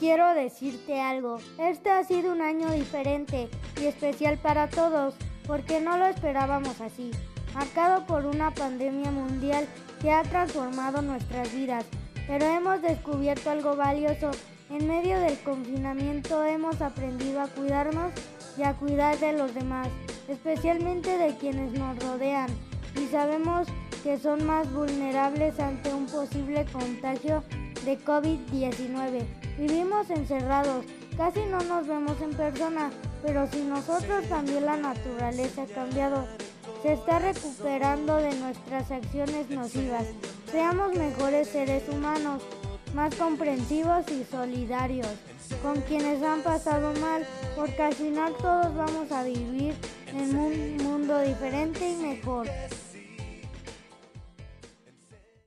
Quiero decirte algo, este ha sido un año diferente y especial para todos, porque no lo esperábamos así, marcado por una pandemia mundial que ha transformado nuestras vidas, pero hemos descubierto algo valioso. En medio del confinamiento hemos aprendido a cuidarnos y a cuidar de los demás, especialmente de quienes nos rodean, y sabemos que son más vulnerables ante un posible contagio de COVID-19. Vivimos encerrados, casi no nos vemos en persona, pero si nosotros también la naturaleza ha cambiado, se está recuperando de nuestras acciones nocivas. Seamos mejores seres humanos, más comprensivos y solidarios con quienes han pasado mal, porque al final todos vamos a vivir en un mundo diferente y mejor.